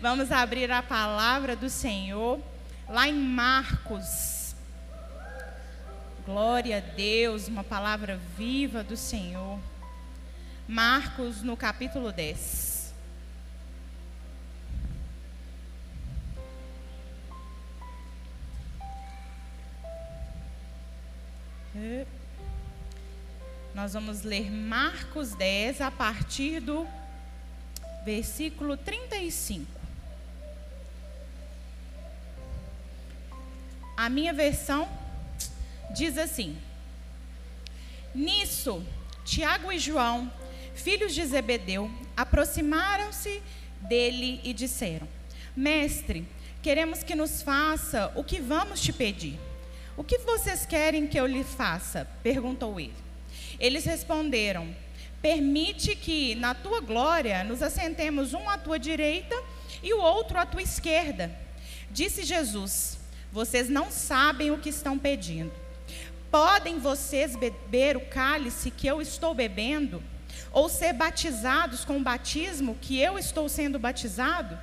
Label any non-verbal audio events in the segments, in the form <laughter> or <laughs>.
Vamos abrir a palavra do Senhor lá em Marcos. Glória a Deus, uma palavra viva do Senhor. Marcos no capítulo 10. Nós vamos ler Marcos 10 a partir do versículo 35. A minha versão diz assim: Nisso, Tiago e João, filhos de Zebedeu, aproximaram-se dele e disseram: Mestre, queremos que nos faça o que vamos te pedir. O que vocês querem que eu lhe faça? perguntou ele. Eles responderam: Permite que, na tua glória, nos assentemos um à tua direita e o outro à tua esquerda. Disse Jesus: Vocês não sabem o que estão pedindo. Podem vocês beber o cálice que eu estou bebendo? Ou ser batizados com o batismo que eu estou sendo batizado?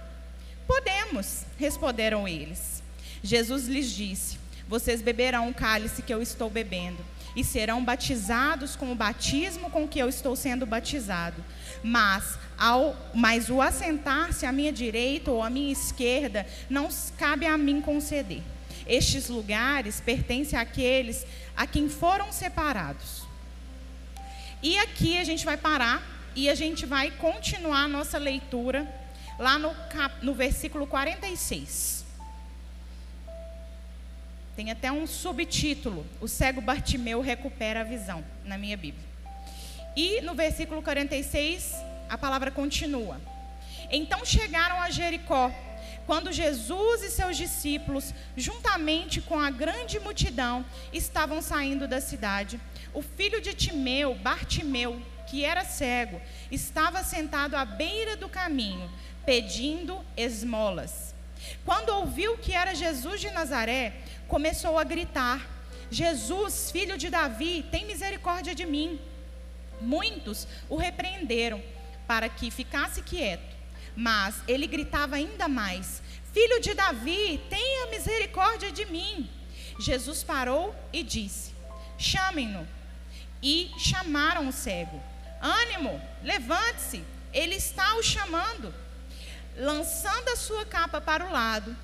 Podemos, responderam eles. Jesus lhes disse: Vocês beberão o cálice que eu estou bebendo e serão batizados com o batismo com que eu estou sendo batizado. Mas, ao, mas o assentar-se à minha direita ou à minha esquerda não cabe a mim conceder. Estes lugares pertencem àqueles a quem foram separados. E aqui a gente vai parar e a gente vai continuar a nossa leitura lá no, cap, no versículo 46. Tem até um subtítulo: O cego Bartimeu recupera a visão, na minha Bíblia. E no versículo 46, a palavra continua. Então chegaram a Jericó, quando Jesus e seus discípulos, juntamente com a grande multidão, estavam saindo da cidade. O filho de Timeu, Bartimeu, que era cego, estava sentado à beira do caminho, pedindo esmolas. Quando ouviu que era Jesus de Nazaré, começou a gritar: Jesus, filho de Davi, tem misericórdia de mim. Muitos o repreenderam para que ficasse quieto, mas ele gritava ainda mais: Filho de Davi, tenha misericórdia de mim. Jesus parou e disse: Chamem-no. E chamaram o cego: Ânimo, levante-se, ele está o chamando. Lançando a sua capa para o lado,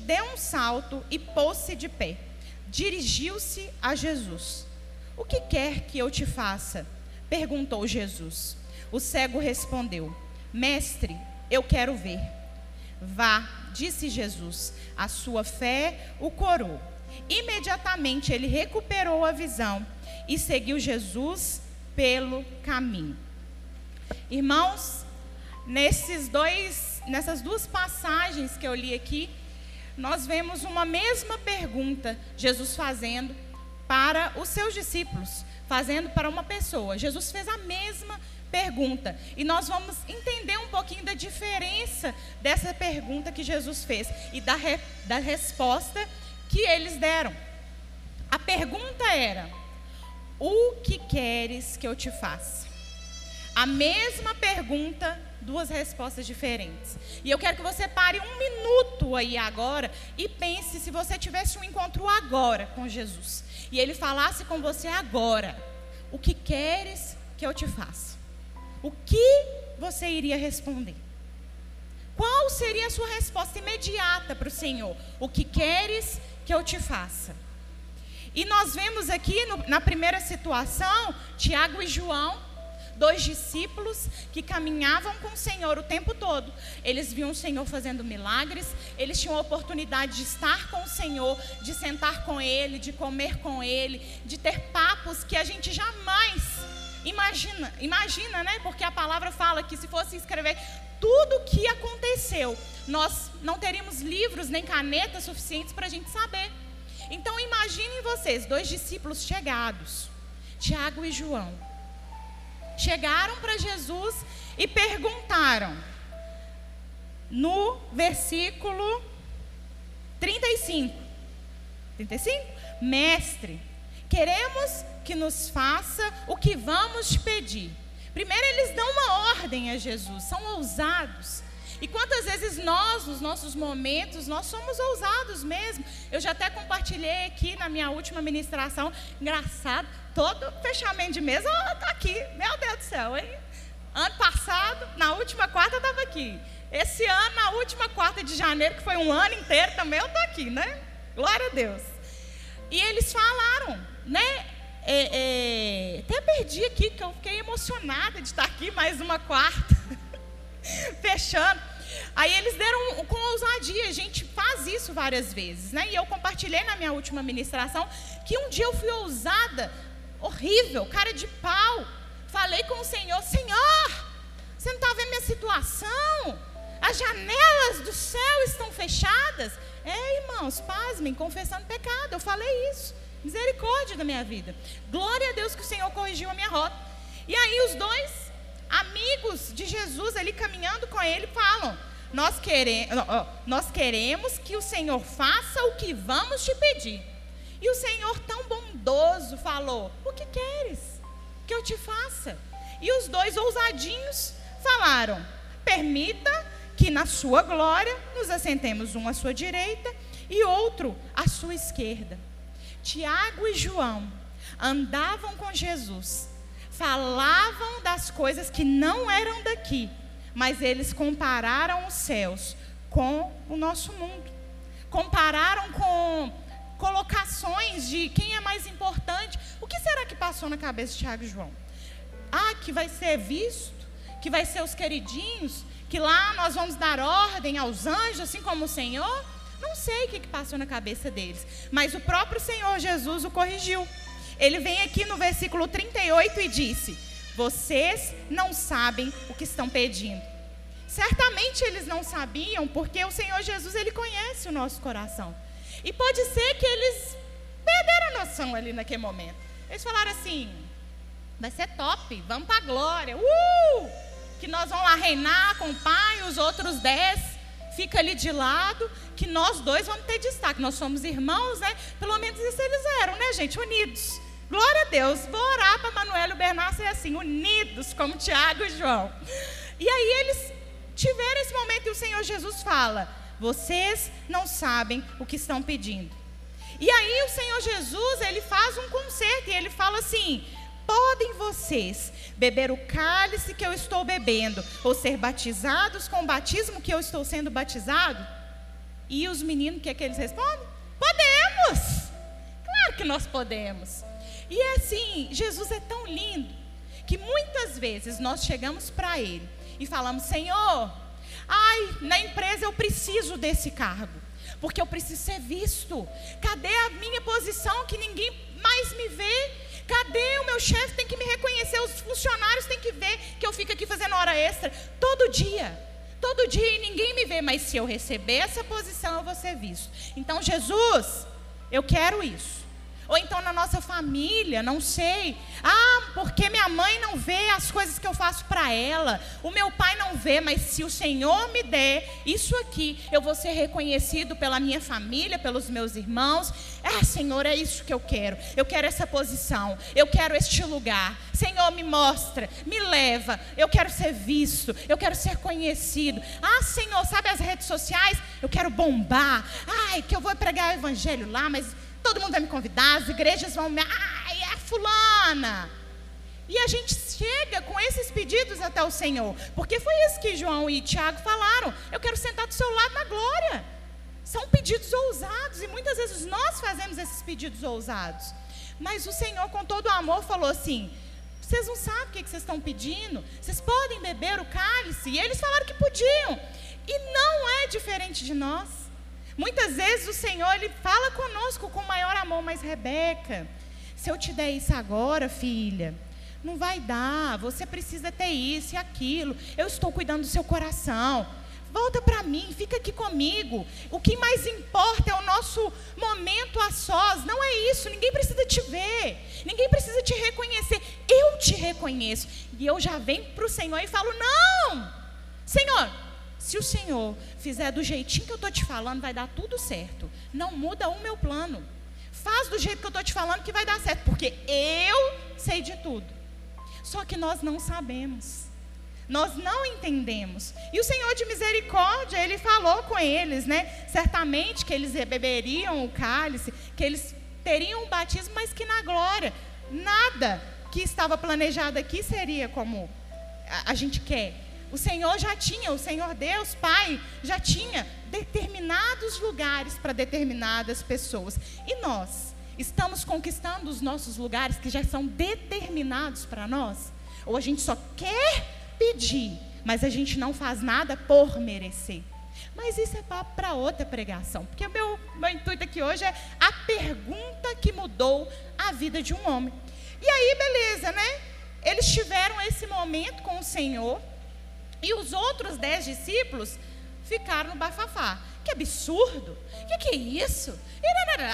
deu um salto e pôs-se de pé. Dirigiu-se a Jesus. O que quer que eu te faça? perguntou Jesus. O cego respondeu: Mestre, eu quero ver. Vá, disse Jesus, a sua fé o corou. Imediatamente ele recuperou a visão e seguiu Jesus pelo caminho. Irmãos, nesses dois, nessas duas passagens que eu li aqui, nós vemos uma mesma pergunta Jesus fazendo para os seus discípulos, fazendo para uma pessoa. Jesus fez a mesma pergunta. E nós vamos entender um pouquinho da diferença dessa pergunta que Jesus fez e da, re, da resposta que eles deram. A pergunta era: O que queres que eu te faça? A mesma pergunta duas respostas diferentes. E eu quero que você pare um minuto aí agora e pense se você tivesse um encontro agora com Jesus e ele falasse com você agora: O que queres que eu te faça? O que você iria responder? Qual seria a sua resposta imediata para o Senhor? O que queres que eu te faça? E nós vemos aqui no, na primeira situação, Tiago e João dois discípulos que caminhavam com o Senhor o tempo todo. Eles viam o Senhor fazendo milagres, eles tinham a oportunidade de estar com o Senhor, de sentar com Ele, de comer com Ele, de ter papos que a gente jamais imagina, imagina, né? Porque a palavra fala que se fosse escrever tudo o que aconteceu, nós não teríamos livros nem canetas suficientes para a gente saber. Então imaginem vocês, dois discípulos chegados, Tiago e João chegaram para Jesus e perguntaram, no versículo 35. 35? Mestre, queremos que nos faça o que vamos pedir. Primeiro, eles dão uma ordem a Jesus, são ousados. E quantas vezes nós, nos nossos momentos, nós somos ousados mesmo. Eu já até compartilhei aqui na minha última ministração, engraçado, todo fechamento de mesa, está aqui. Meu Deus do céu, hein? Ano passado, na última quarta, estava aqui. Esse ano, na última quarta de janeiro, que foi um ano inteiro também, eu estou aqui, né? Glória a Deus. E eles falaram, né? É, é, até perdi aqui, que eu fiquei emocionada de estar aqui mais uma quarta, <laughs> fechando. Aí eles deram com ousadia, a gente faz isso várias vezes, né? E eu compartilhei na minha última ministração que um dia eu fui ousada, horrível, cara de pau. Falei com o Senhor: Senhor, você não está vendo minha situação? As janelas do céu estão fechadas. É, irmãos, pasmem, confessando pecado. Eu falei isso. Misericórdia da minha vida. Glória a Deus que o Senhor corrigiu a minha rota. E aí os dois amigos de Jesus ali caminhando com ele falam: nós, quere nós queremos que o Senhor faça o que vamos te pedir. E o Senhor, tão bondoso, falou: O que queres que eu te faça? E os dois ousadinhos falaram: Permita que na sua glória nos assentemos um à sua direita e outro à sua esquerda. Tiago e João andavam com Jesus, falavam das coisas que não eram daqui, mas eles compararam os céus com o nosso mundo. Compararam com colocações de quem é mais importante. O que será que passou na cabeça de Tiago e João? Ah, que vai ser visto, que vai ser os queridinhos, que lá nós vamos dar ordem aos anjos, assim como o Senhor? Não sei o que, passou na cabeça deles, mas o próprio Senhor Jesus o corrigiu. Ele vem aqui no versículo 38 e disse: Vocês não sabem o que estão pedindo. Certamente eles não sabiam, porque o Senhor Jesus ele conhece o nosso coração. E pode ser que eles perderam a noção ali naquele momento. Eles falaram assim: vai ser top, vamos para a glória. Uh! que nós vamos lá reinar com o pai, os outros dez fica ali de lado, que nós dois vamos ter destaque. Nós somos irmãos, né? Pelo menos isso eles eram, né, gente? Unidos. Glória a Deus. Vou orar para Manuel e o Bernardo ser assim, unidos, como Tiago e João. E aí eles tiveram esse momento e o Senhor Jesus fala: Vocês não sabem o que estão pedindo. E aí o Senhor Jesus, ele faz um conserto e ele fala assim: podem vocês beber o cálice que eu estou bebendo, ou ser batizados com o batismo que eu estou sendo batizado? E os meninos, o que é que eles respondem? Podemos! Claro que nós podemos. E é assim, Jesus é tão lindo, que muitas vezes nós chegamos para Ele e falamos: Senhor, ai, na empresa eu preciso desse cargo, porque eu preciso ser visto. Cadê a minha posição que ninguém mais me vê? Cadê o meu chefe? Tem que me reconhecer, os funcionários têm que ver que eu fico aqui fazendo hora extra todo dia. Todo dia e ninguém me vê, mas se eu receber essa posição, eu vou ser visto. Então, Jesus, eu quero isso. Ou então na nossa família, não sei. Ah, porque minha mãe não vê as coisas que eu faço para ela. O meu pai não vê, mas se o Senhor me der isso aqui, eu vou ser reconhecido pela minha família, pelos meus irmãos. Ah, Senhor, é isso que eu quero. Eu quero essa posição. Eu quero este lugar. Senhor, me mostra, me leva. Eu quero ser visto. Eu quero ser conhecido. Ah, Senhor, sabe as redes sociais? Eu quero bombar. Ai, que eu vou pregar o evangelho lá, mas todo mundo vai me convidar, as igrejas vão me. Ai, é fulana. E a gente chega com esses pedidos até o Senhor. Porque foi isso que João e Tiago falaram. Eu quero sentar do seu lado na glória. São pedidos ousados. E muitas vezes nós fazemos esses pedidos ousados. Mas o Senhor, com todo o amor, falou assim: vocês não sabem o que vocês estão pedindo. Vocês podem beber o cálice. E eles falaram que podiam. E não é diferente de nós. Muitas vezes o Senhor ele fala conosco com maior amor, mas Rebeca, se eu te der isso agora, filha, não vai dar. Você precisa ter isso e aquilo. Eu estou cuidando do seu coração. Volta para mim, fica aqui comigo. O que mais importa é o nosso momento a sós. Não é isso. Ninguém precisa te ver. Ninguém precisa te reconhecer. Eu te reconheço. E eu já venho para o Senhor e falo: Não, Senhor, se o Senhor fizer do jeitinho que eu estou te falando, vai dar tudo certo. Não muda o meu plano. Faz do jeito que eu estou te falando que vai dar certo, porque eu sei de tudo. Só que nós não sabemos. Nós não entendemos. E o Senhor de misericórdia, ele falou com eles, né? Certamente que eles beberiam o cálice, que eles teriam um batismo, mas que na glória, nada que estava planejado aqui seria como a gente quer. O Senhor já tinha, o Senhor Deus, Pai, já tinha determinados lugares para determinadas pessoas. E nós estamos conquistando os nossos lugares que já são determinados para nós? Ou a gente só quer pedir, mas a gente não faz nada por merecer? Mas isso é papo para outra pregação, porque o meu, meu intuito aqui hoje é a pergunta que mudou a vida de um homem. E aí, beleza, né? Eles tiveram esse momento com o Senhor, e os outros dez discípulos ficaram no bafafá. Que absurdo! O que, que, é isso?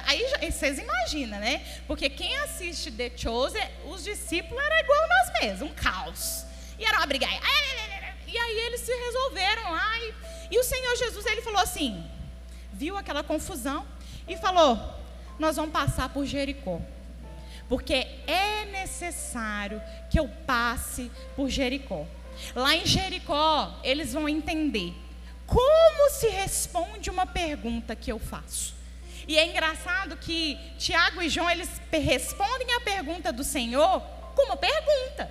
Aí vocês imaginam, né? Porque quem assiste The Chosen, os discípulos eram igual nós mesmos, um caos. E era uma briga. E aí eles se resolveram lá. E, e o Senhor Jesus, ele falou assim: viu aquela confusão e falou: Nós vamos passar por Jericó. Porque é necessário que eu passe por Jericó. Lá em Jericó, eles vão entender como se responde uma pergunta que eu faço. E é engraçado que Tiago e João, eles respondem a pergunta do Senhor com uma pergunta.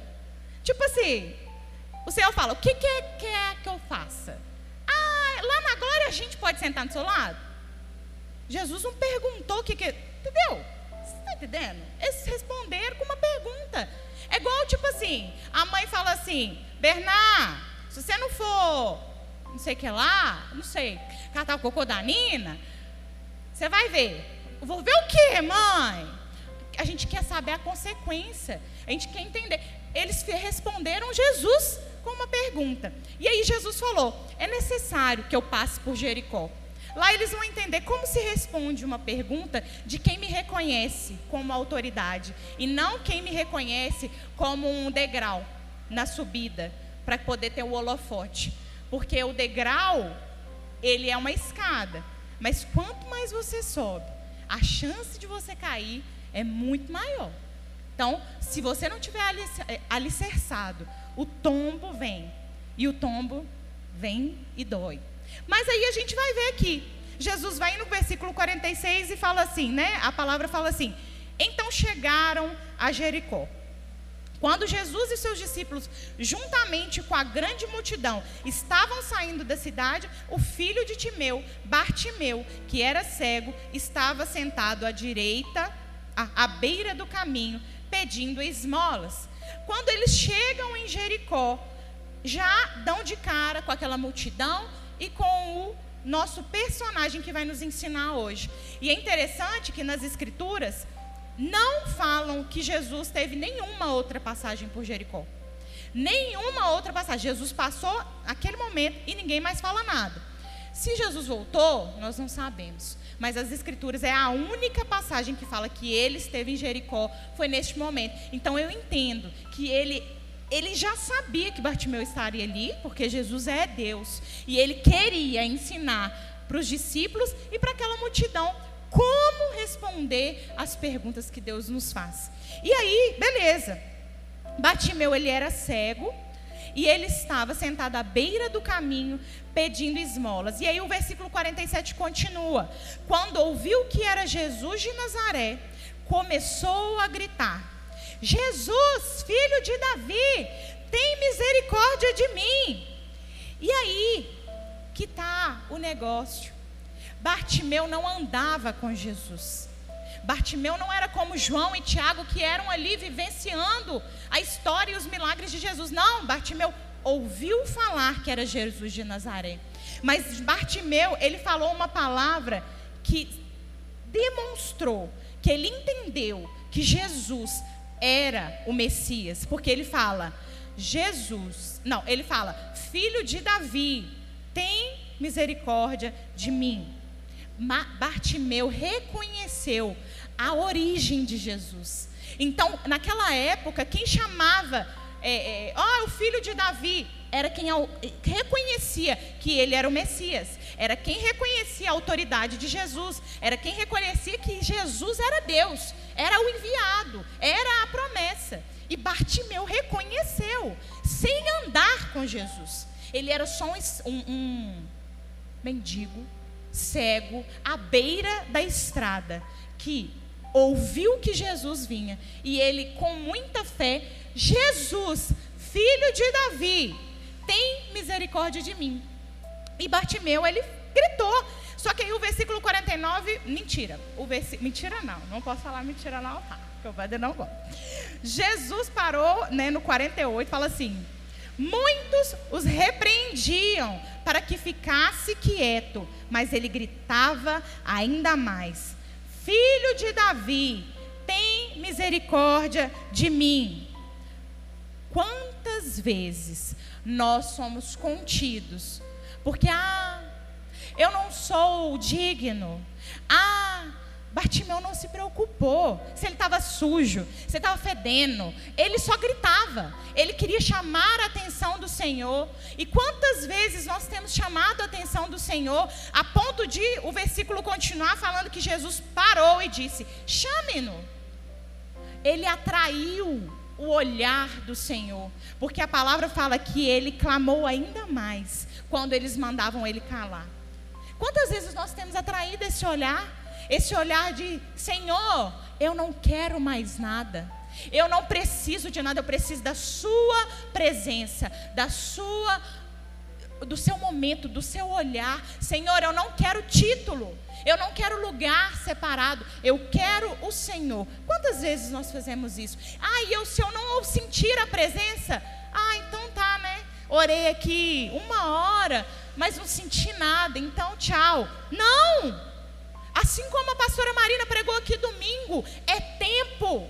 Tipo assim, o Senhor fala, o que, que é, que é que eu faça? Ah, lá na glória a gente pode sentar do seu lado? Jesus não perguntou o que que... Entendeu? Você está entendendo? Eles responderam com uma pergunta. É igual, tipo assim, a mãe fala assim, Bernard, se você não for, não sei o que lá, não sei, catar o cocô da Nina, você vai ver. Vou ver o quê, mãe? A gente quer saber a consequência. A gente quer entender. Eles responderam Jesus com uma pergunta. E aí Jesus falou: é necessário que eu passe por Jericó. Lá eles vão entender como se responde uma pergunta de quem me reconhece como autoridade e não quem me reconhece como um degrau na subida para poder ter o holofote. Porque o degrau, ele é uma escada, mas quanto mais você sobe, a chance de você cair é muito maior. Então, se você não tiver eh, alicerçado, o tombo vem. E o tombo vem e dói. Mas aí a gente vai ver aqui. Jesus vai no versículo 46 e fala assim, né? A palavra fala assim: Então chegaram a Jericó. Quando Jesus e seus discípulos, juntamente com a grande multidão, estavam saindo da cidade, o filho de Timeu, Bartimeu, que era cego, estava sentado à direita, à, à beira do caminho, pedindo esmolas. Quando eles chegam em Jericó, já dão de cara com aquela multidão e com o nosso personagem que vai nos ensinar hoje. E é interessante que nas Escrituras não falam que Jesus teve nenhuma outra passagem por Jericó. Nenhuma outra passagem. Jesus passou aquele momento e ninguém mais fala nada. Se Jesus voltou, nós não sabemos. Mas as Escrituras é a única passagem que fala que ele esteve em Jericó, foi neste momento. Então eu entendo que ele ele já sabia que Bartimeu estaria ali, porque Jesus é Deus. E ele queria ensinar para os discípulos e para aquela multidão como responder às perguntas que Deus nos faz. E aí, beleza. Bartimeu, ele era cego. E ele estava sentado à beira do caminho pedindo esmolas. E aí o versículo 47 continua: Quando ouviu que era Jesus de Nazaré, começou a gritar: Jesus, filho de Davi, tem misericórdia de mim. E aí que está o negócio. Bartimeu não andava com Jesus. Bartimeu não era como João e Tiago que eram ali vivenciando a história e os milagres de Jesus. Não, Bartimeu ouviu falar que era Jesus de Nazaré. Mas Bartimeu, ele falou uma palavra que demonstrou que ele entendeu que Jesus era o Messias, porque ele fala: Jesus, não, ele fala: Filho de Davi, tem misericórdia de mim. Bartimeu reconheceu a origem de Jesus. Então, naquela época, quem chamava, é, é, oh, o filho de Davi, era quem reconhecia que ele era o Messias, era quem reconhecia a autoridade de Jesus, era quem reconhecia que Jesus era Deus, era o enviado, era a promessa. E Bartimeu reconheceu, sem andar com Jesus. Ele era só um, um, um mendigo, cego, à beira da estrada, que ouviu que Jesus vinha. E ele, com muita fé, Jesus, filho de Davi, tem misericórdia de mim. E Bartimeu, ele gritou. Só que aí o versículo 49, mentira. O versi... Mentira não, não posso falar mentira não, tá? Que o padre não gosta. Jesus parou, né, no 48, fala assim: Muitos os repreendiam para que ficasse quieto, mas ele gritava ainda mais: Filho de Davi, tem misericórdia de mim. Quantas vezes nós somos contidos porque, ah, eu não sou digno. Ah, Bartimeu não se preocupou se ele estava sujo, se ele estava fedendo. Ele só gritava. Ele queria chamar a atenção do Senhor. E quantas vezes nós temos chamado a atenção do Senhor a ponto de o versículo continuar falando que Jesus parou e disse: chame-no. Ele atraiu o olhar do Senhor, porque a palavra fala que ele clamou ainda mais quando eles mandavam ele calar. Quantas vezes nós temos atraído esse olhar? Esse olhar de Senhor, eu não quero mais nada. Eu não preciso de nada, eu preciso da sua presença, da sua do seu momento, do seu olhar. Senhor, eu não quero título. Eu não quero lugar separado. Eu quero o Senhor. Quantas vezes nós fazemos isso? Ah, e eu, se eu não sentir a presença, ah, então tá, né? Orei aqui uma hora, mas não senti nada, então tchau. Não! Assim como a pastora Marina pregou aqui domingo, é tempo.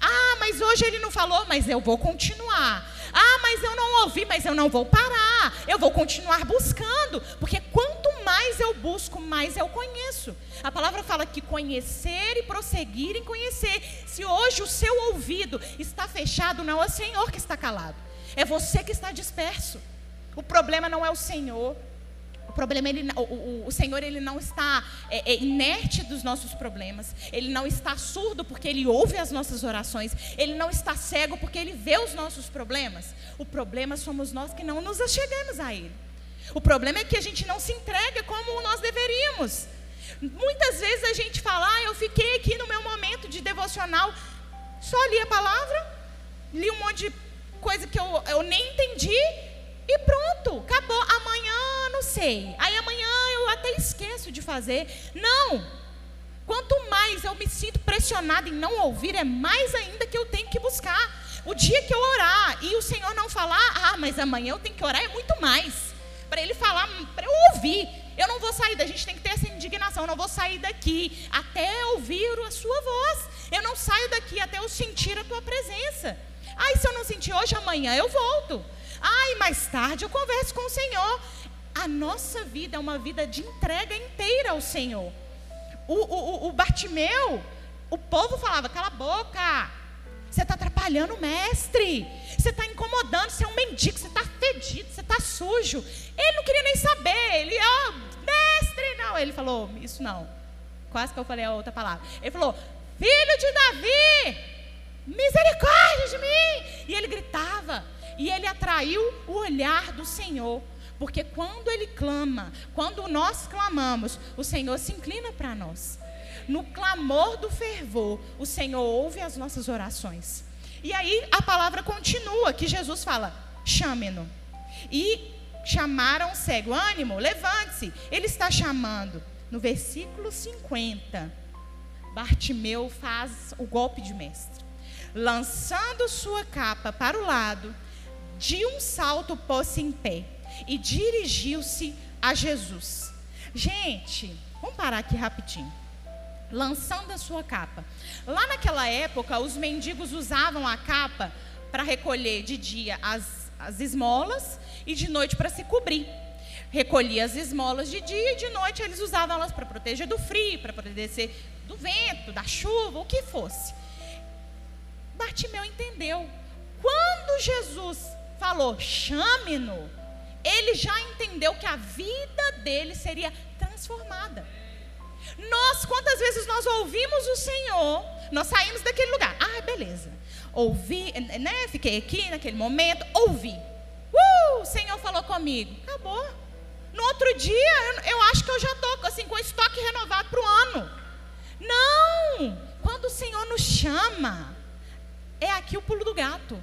Ah, mas hoje ele não falou, mas eu vou continuar. Ah, mas eu não ouvi, mas eu não vou parar. Eu vou continuar buscando, porque quanto mais eu busco, mais eu conheço. A palavra fala que conhecer e prosseguir em conhecer. Se hoje o seu ouvido está fechado, não é o Senhor que está calado. É você que está disperso. O problema não é o Senhor. O problema, ele, o, o, o Senhor, ele não está é, é, inerte dos nossos problemas. Ele não está surdo porque ele ouve as nossas orações. Ele não está cego porque ele vê os nossos problemas. O problema somos nós que não nos achegamos a Ele. O problema é que a gente não se entrega como nós deveríamos. Muitas vezes a gente fala, ah, eu fiquei aqui no meu momento de devocional, só li a palavra, li um monte de coisa que eu, eu nem entendi e pronto, acabou. Amanhã não sei. Aí amanhã eu até esqueço de fazer. Não. Quanto mais eu me sinto pressionada em não ouvir, é mais ainda que eu tenho que buscar. O dia que eu orar e o Senhor não falar, ah, mas amanhã eu tenho que orar, é muito mais. Para Ele falar, para eu ouvir. Eu não vou sair, a gente tem que ter essa indignação. Eu não vou sair daqui até ouvir a Sua voz. Eu não saio daqui até eu sentir a Tua presença. Ai, se eu não sentir hoje, amanhã eu volto. Ai, mais tarde eu converso com o Senhor. A nossa vida é uma vida de entrega inteira ao Senhor. O, o, o Bartimeu, o povo falava: cala a boca, você está atrapalhando o mestre, você está incomodando, você é um mendigo, você está fedido, você está sujo. Ele não queria nem saber, ele, ó, oh, mestre, não. Ele falou: isso não. Quase que eu falei a outra palavra. Ele falou: filho de Davi, misericórdia de mim. E ele gritava. E ele atraiu o olhar do Senhor. Porque quando ele clama, quando nós clamamos, o Senhor se inclina para nós. No clamor do fervor, o Senhor ouve as nossas orações. E aí a palavra continua, que Jesus fala: chame-no. E chamaram o cego, ânimo, levante-se. Ele está chamando. No versículo 50, Bartimeu faz o golpe de mestre. Lançando sua capa para o lado, de um salto pôs-se em pé e dirigiu-se a Jesus. Gente, vamos parar aqui rapidinho. Lançando a sua capa. Lá naquela época, os mendigos usavam a capa para recolher de dia as, as esmolas e de noite para se cobrir. Recolhia as esmolas de dia e de noite eles usavam elas para proteger do frio, para proteger do vento, da chuva, o que fosse. Bartimeu entendeu. Quando Jesus falou, chame-no, ele já entendeu que a vida dele seria transformada. Nós, quantas vezes nós ouvimos o Senhor, nós saímos daquele lugar. Ah, beleza. Ouvi, né? Fiquei aqui naquele momento, ouvi. Uh, o Senhor falou comigo. Acabou. No outro dia, eu, eu acho que eu já estou assim, com estoque renovado para o ano. Não! Quando o Senhor nos chama, é aqui o pulo do gato.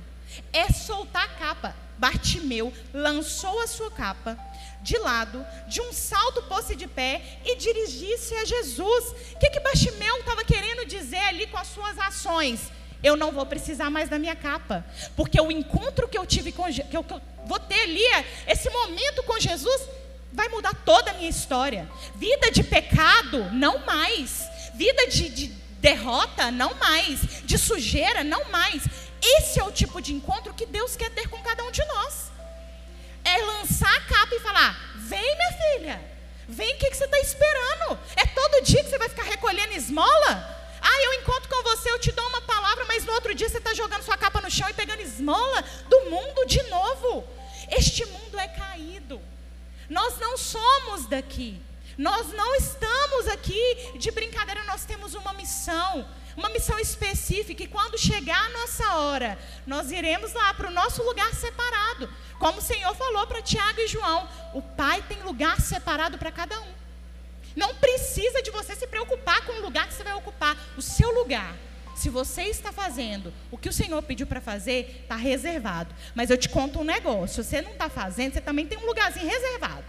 É soltar a capa. Bartimeu lançou a sua capa de lado, de um salto pôs-se de pé e dirigisse a Jesus. O que, que Bartimeu estava querendo dizer ali com as suas ações? Eu não vou precisar mais da minha capa, porque o encontro que eu tive com que eu, que eu vou ter ali, esse momento com Jesus, vai mudar toda a minha história. Vida de pecado, não mais. Vida de, de derrota, não mais. De sujeira, não mais. Esse é o tipo de encontro que Deus quer ter com cada um de nós. É lançar a capa e falar: vem, minha filha, vem, o que, que você está esperando? É todo dia que você vai ficar recolhendo esmola? Ah, eu encontro com você, eu te dou uma palavra, mas no outro dia você está jogando sua capa no chão e pegando esmola do mundo de novo. Este mundo é caído. Nós não somos daqui. Nós não estamos aqui de brincadeira, nós temos uma missão, uma missão específica. E quando chegar a nossa hora, nós iremos lá para o nosso lugar separado. Como o Senhor falou para Tiago e João: o Pai tem lugar separado para cada um. Não precisa de você se preocupar com o lugar que você vai ocupar. O seu lugar se você está fazendo o que o Senhor pediu para fazer, está reservado. Mas eu te conto um negócio: se você não está fazendo, você também tem um lugarzinho reservado,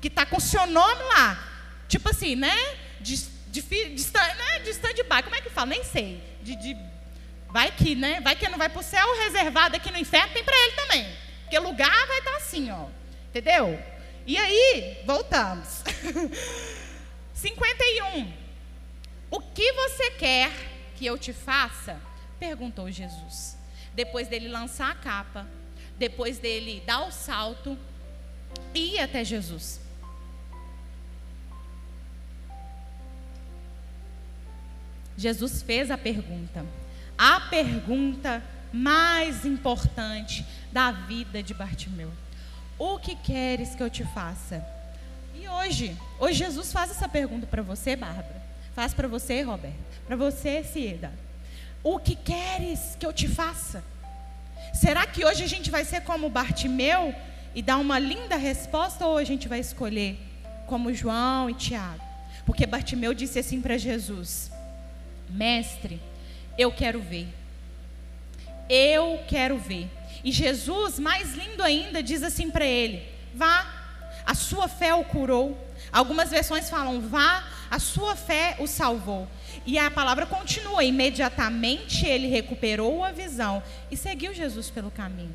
que está com o seu nome lá. Tipo assim, né? De, né? de stand-by. Como é que fala? Nem sei. De, de, vai que, né? Vai que não vai para o céu reservado aqui no inferno, tem para ele também. Porque lugar vai estar tá assim, ó. Entendeu? E aí, voltamos. <laughs> 51. O que você quer que eu te faça? Perguntou Jesus. Depois dele lançar a capa, depois dele dar o salto e ir até Jesus. Jesus fez a pergunta. A pergunta mais importante da vida de Bartimeu. O que queres que eu te faça? E hoje, hoje Jesus faz essa pergunta para você, Bárbara. Faz para você, Roberto. Para você, Cieda. O que queres que eu te faça? Será que hoje a gente vai ser como Bartimeu e dar uma linda resposta ou a gente vai escolher como João e Tiago? Porque Bartimeu disse assim para Jesus: Mestre, eu quero ver. Eu quero ver. E Jesus, mais lindo ainda, diz assim para ele: Vá, a sua fé o curou. Algumas versões falam: Vá, a sua fé o salvou. E a palavra continua: imediatamente ele recuperou a visão e seguiu Jesus pelo caminho.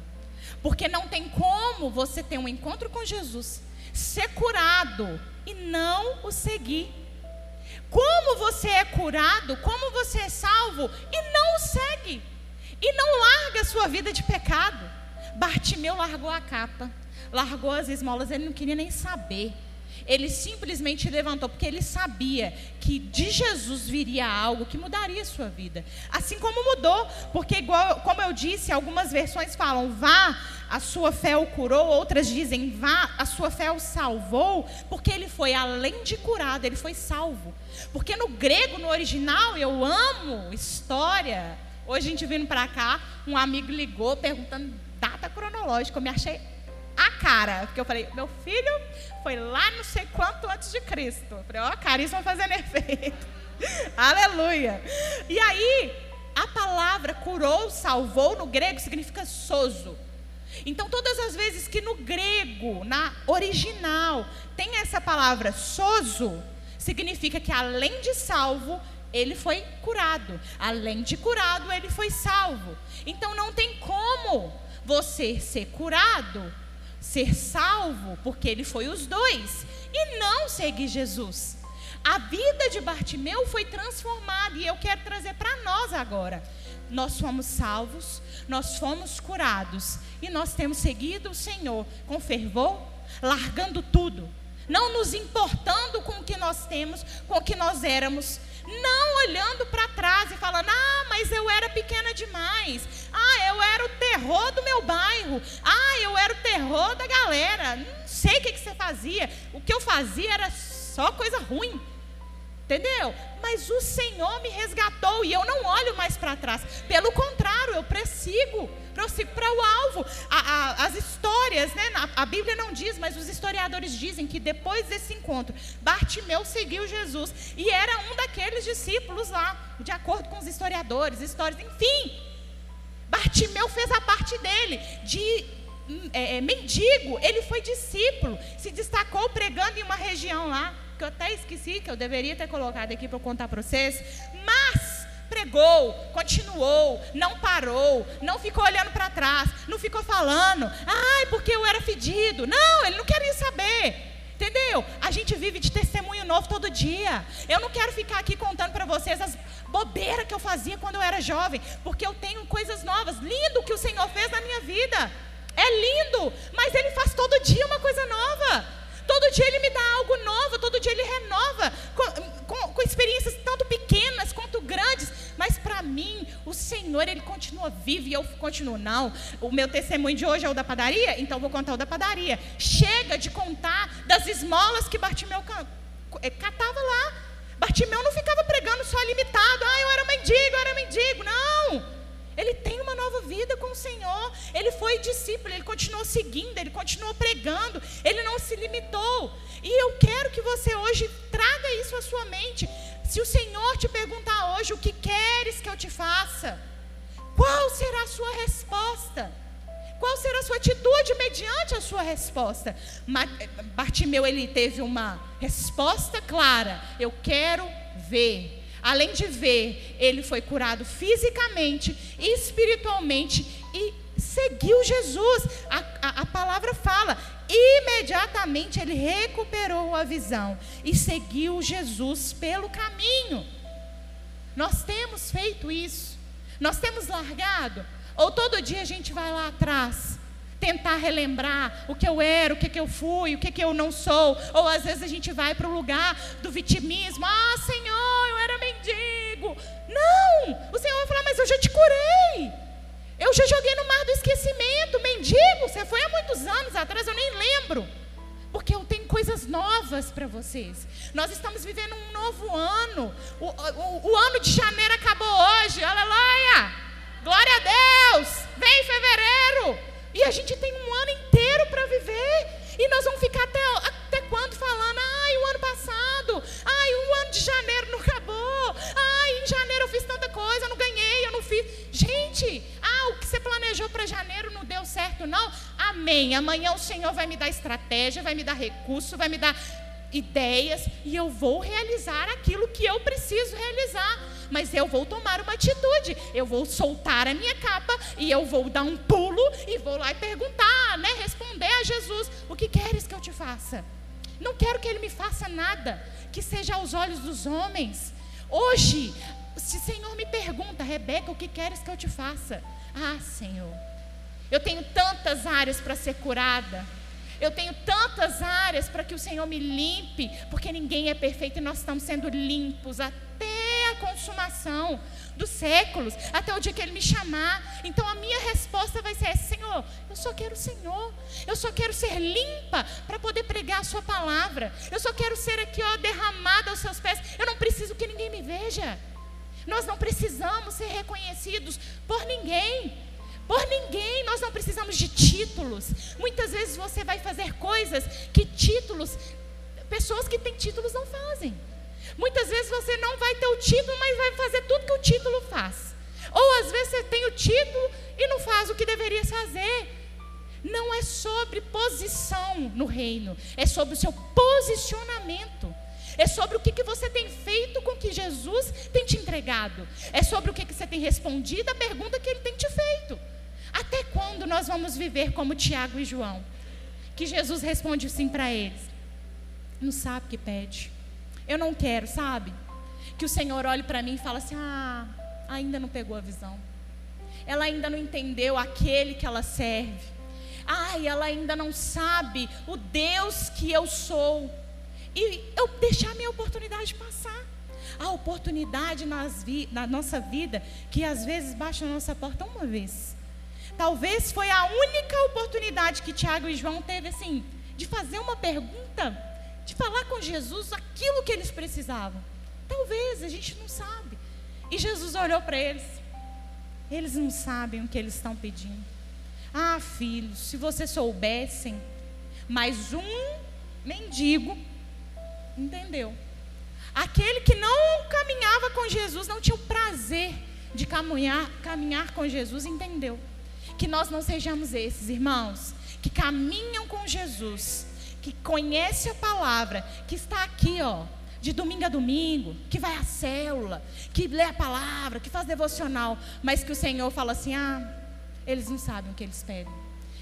Porque não tem como você ter um encontro com Jesus, ser curado e não o seguir. Como você é curado, como você é salvo e não o segue e não larga a sua vida de pecado. Bartimeu largou a capa, largou as esmolas, ele não queria nem saber. Ele simplesmente levantou, porque ele sabia que de Jesus viria algo que mudaria a sua vida. Assim como mudou, porque, igual, como eu disse, algumas versões falam, vá, a sua fé o curou, outras dizem, vá, a sua fé o salvou, porque ele foi além de curado, ele foi salvo. Porque no grego, no original, eu amo história, Hoje a gente vindo para cá, um amigo ligou perguntando data cronológica. Eu me achei a cara, porque eu falei, meu filho foi lá não sei quanto antes de Cristo. Eu falei, ó, oh, caríssimo fazendo efeito. <laughs> Aleluia. E aí, a palavra curou, salvou no grego significa soso. Então, todas as vezes que no grego, na original, tem essa palavra soso, significa que além de salvo, ele foi curado. Além de curado, ele foi salvo. Então não tem como você ser curado, ser salvo, porque ele foi os dois, e não seguir Jesus. A vida de Bartimeu foi transformada e eu quero trazer para nós agora. Nós fomos salvos, nós fomos curados e nós temos seguido o Senhor com fervor, largando tudo, não nos importando com o que nós temos, com o que nós éramos, não olhando para trás e falando: ah, mas eu era pequena demais. Ah, eu era o terror do meu bairro. Ah, eu era o terror da galera. Não sei o que, que você fazia. O que eu fazia era só coisa ruim. Entendeu? Mas o Senhor me resgatou e eu não olho mais para trás. Pelo contrário, eu prossigo, prossigo para o alvo. A, a, as histórias, né? A, Bíblia não diz, mas os historiadores dizem que depois desse encontro, Bartimeu seguiu Jesus e era um daqueles discípulos lá, de acordo com os historiadores, histórias, enfim. Bartimeu fez a parte dele de hum, é, é, mendigo, ele foi discípulo, se destacou pregando em uma região lá que eu até esqueci, que eu deveria ter colocado aqui para contar para vocês, mas pregou, continuou, não parou, não ficou olhando para trás, não ficou falando, ai, porque eu era fedido. Não, ele não queria saber. Entendeu? A gente vive de testemunho novo todo dia. Eu não quero ficar aqui contando para vocês as bobeiras que eu fazia quando eu era jovem, porque eu tenho coisas novas. Lindo que o Senhor fez na minha vida. É lindo, mas Ele faz todo dia uma coisa nova. Todo dia Ele me dá algo novo, todo dia Ele renova, com, com, com experiências tanto pequenas quanto grandes. Mas para mim, o Senhor, Ele continua vivo e eu continuo. Não, o meu testemunho de hoje é o da padaria, então vou contar o da padaria. Chega de contar das esmolas que Bartimeu eh, catava lá. Bartimeu não ficava pregando só limitado. Ah, eu era mendigo, eu era mendigo. Não. Ele tem uma nova vida com o Senhor. Ele foi discípulo, ele continuou seguindo, ele continuou pregando, ele não se limitou. E eu quero que você hoje traga isso à sua mente. Se o Senhor te perguntar hoje o que queres que eu te faça, qual será a sua resposta? Qual será a sua atitude mediante a sua resposta? Bartimeu ele teve uma resposta clara: eu quero ver Além de ver, ele foi curado fisicamente, espiritualmente e seguiu Jesus. A, a, a, palavra fala, imediatamente ele recuperou a visão e seguiu Jesus pelo caminho. Nós temos feito isso, nós temos largado, ou todo dia a gente vai lá atrás tentar relembrar o que eu era, o que, que eu fui, o que, que eu não sou. Ou às vezes a gente vai para o lugar do vitimismo. Ah, Senhor, eu era mendigo. Não! O Senhor vai falar, mas eu já te curei. Eu já joguei no mar do esquecimento. Mendigo, você foi há muitos anos atrás, eu nem lembro. Porque eu tenho coisas novas para vocês. Nós estamos vivendo um novo ano. O, o, o ano de janeiro acabou hoje. Aleluia! Glória a Deus! Vem fevereiro! E a gente tem um ano inteiro para viver. E nós vamos ficar até, até quando falando? Ai, o ano passado. Ai, o ano de janeiro não Gente, ah, o que você planejou para janeiro não deu certo, não? Amém. Amanhã o Senhor vai me dar estratégia, vai me dar recurso, vai me dar ideias e eu vou realizar aquilo que eu preciso realizar. Mas eu vou tomar uma atitude, eu vou soltar a minha capa e eu vou dar um pulo e vou lá e perguntar, né, responder a Jesus: "O que queres que eu te faça?" Não quero que ele me faça nada que seja aos olhos dos homens. Hoje, se o Senhor me pergunta, Rebeca, o que queres que eu te faça? Ah, Senhor, eu tenho tantas áreas para ser curada. Eu tenho tantas áreas para que o Senhor me limpe, porque ninguém é perfeito e nós estamos sendo limpos até a consumação dos séculos, até o dia que Ele me chamar. Então a minha resposta vai ser: Senhor, eu só quero o Senhor, eu só quero ser limpa para poder pregar a Sua palavra, eu só quero ser aqui, ó, derramada aos Seus pés. Eu não preciso que ninguém me veja. Nós não precisamos ser reconhecidos por ninguém. Por ninguém, nós não precisamos de títulos. Muitas vezes você vai fazer coisas que títulos, pessoas que têm títulos não fazem. Muitas vezes você não vai ter o título, mas vai fazer tudo que o título faz. Ou às vezes você tem o título e não faz o que deveria fazer. Não é sobre posição no reino, é sobre o seu posicionamento. É sobre o que, que você tem feito com o que Jesus tem te entregado. É sobre o que, que você tem respondido à pergunta que ele tem te feito. Até quando nós vamos viver como Tiago e João? Que Jesus responde sim para eles. Não sabe o que pede. Eu não quero, sabe? Que o Senhor olhe para mim e fale assim: ah, ainda não pegou a visão. Ela ainda não entendeu aquele que ela serve. Ai, ela ainda não sabe o Deus que eu sou. E eu deixar a minha oportunidade passar. A oportunidade vi, na nossa vida que às vezes baixa na nossa porta uma vez. Talvez foi a única oportunidade que Tiago e João teve assim, de fazer uma pergunta, de falar com Jesus aquilo que eles precisavam. Talvez, a gente não sabe. E Jesus olhou para eles. Eles não sabem o que eles estão pedindo. Ah, filhos, se vocês soubessem, mas um mendigo entendeu. Aquele que não caminhava com Jesus, não tinha o prazer de caminhar, caminhar com Jesus, entendeu. Que nós não sejamos esses, irmãos, que caminham com Jesus, que conhece a palavra, que está aqui, ó, de domingo a domingo, que vai à célula, que lê a palavra, que faz devocional, mas que o Senhor fala assim: ah, eles não sabem o que eles pedem.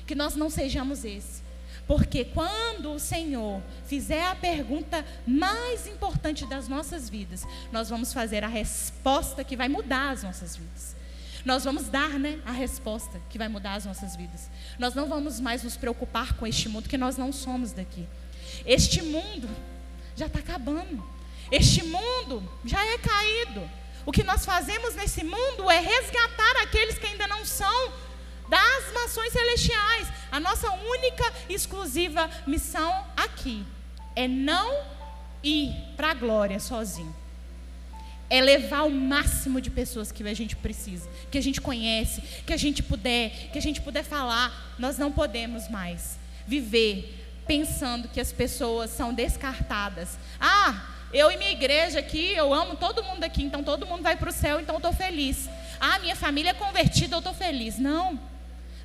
Que nós não sejamos esse. Porque quando o Senhor fizer a pergunta mais importante das nossas vidas, nós vamos fazer a resposta que vai mudar as nossas vidas. Nós vamos dar, né, a resposta que vai mudar as nossas vidas. Nós não vamos mais nos preocupar com este mundo, que nós não somos daqui. Este mundo já está acabando. Este mundo já é caído. O que nós fazemos nesse mundo é resgatar aqueles que ainda não são das nações celestiais. A nossa única exclusiva missão aqui é não ir para a glória sozinho. É levar o máximo de pessoas que a gente precisa, que a gente conhece, que a gente puder, que a gente puder falar. Nós não podemos mais viver pensando que as pessoas são descartadas. Ah, eu e minha igreja aqui, eu amo todo mundo aqui, então todo mundo vai para o céu, então eu estou feliz. Ah, minha família é convertida, eu estou feliz. Não.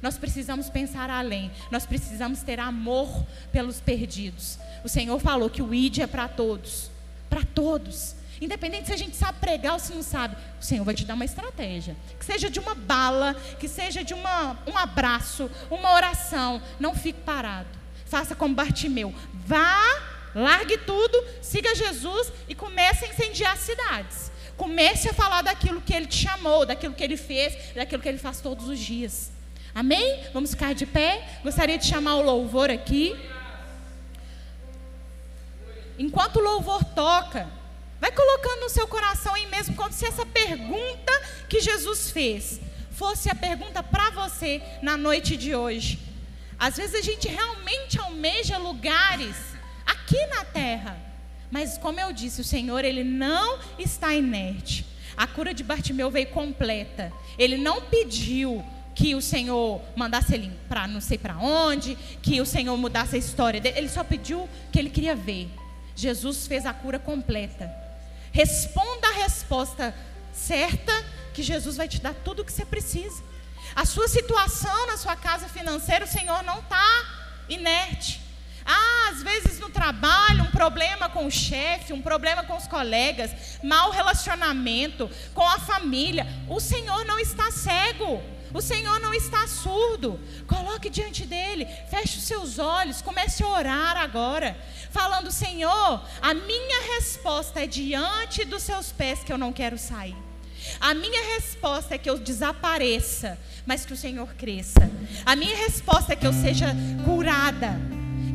Nós precisamos pensar além. Nós precisamos ter amor pelos perdidos. O Senhor falou que o ID é para todos. Para todos. Independente se a gente sabe pregar ou se não sabe, o Senhor vai te dar uma estratégia. Que seja de uma bala, que seja de uma, um abraço, uma oração. Não fique parado. Faça como Bartimeu. Vá, largue tudo, siga Jesus e comece a incendiar cidades. Comece a falar daquilo que ele te chamou, daquilo que ele fez, daquilo que ele faz todos os dias. Amém? Vamos ficar de pé. Gostaria de chamar o louvor aqui. Enquanto o louvor toca, vai colocando no seu coração aí mesmo, como se essa pergunta que Jesus fez fosse a pergunta para você na noite de hoje. Às vezes a gente realmente almeja lugares aqui na terra. Mas como eu disse, o Senhor, ele não está inerte. A cura de Bartimeu veio completa. Ele não pediu que o Senhor mandasse ele para não sei para onde, que o Senhor mudasse a história dele. Ele só pediu que ele queria ver. Jesus fez a cura completa. Responda a resposta certa, que Jesus vai te dar tudo o que você precisa. A sua situação na sua casa financeira, o Senhor não está inerte. Ah, às vezes no trabalho, um problema com o chefe, um problema com os colegas, mau relacionamento com a família. O Senhor não está cego. O Senhor não está surdo. Coloque diante dele, feche os seus olhos, comece a orar agora, falando: Senhor, a minha resposta é diante dos seus pés que eu não quero sair. A minha resposta é que eu desapareça, mas que o Senhor cresça. A minha resposta é que eu seja curada,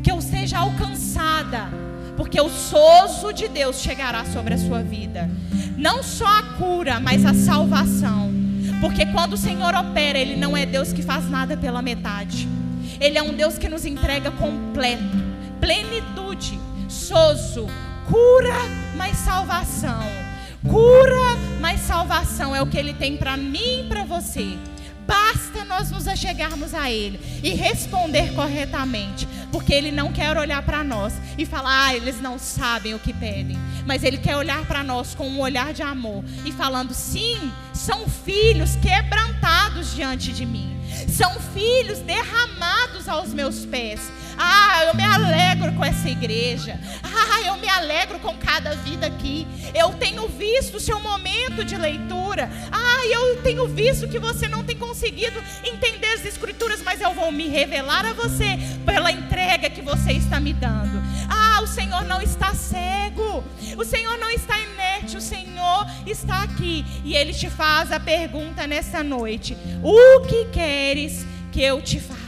que eu seja alcançada, porque o sozo de Deus chegará sobre a sua vida. Não só a cura, mas a salvação. Porque quando o Senhor opera, Ele não é Deus que faz nada pela metade. Ele é um Deus que nos entrega completo, plenitude, sozo, cura, mas salvação. Cura, mas salvação é o que Ele tem para mim e para você. Basta nós nos achegarmos a Ele e responder corretamente, porque Ele não quer olhar para nós e falar, ah, eles não sabem o que pedem, mas Ele quer olhar para nós com um olhar de amor e falando, sim, são filhos quebrantados diante de mim, são filhos derramados aos meus pés. Ah, eu me alegro com essa igreja. Ah, eu me alegro com cada vida aqui. Eu tenho visto o seu momento de leitura. Ah, eu tenho visto que você não tem conseguido entender as escrituras, mas eu vou me revelar a você pela entrega que você está me dando. Ah, o Senhor não está cego. O Senhor não está inerte. O Senhor está aqui e ele te faz a pergunta nessa noite: O que queres que eu te faça?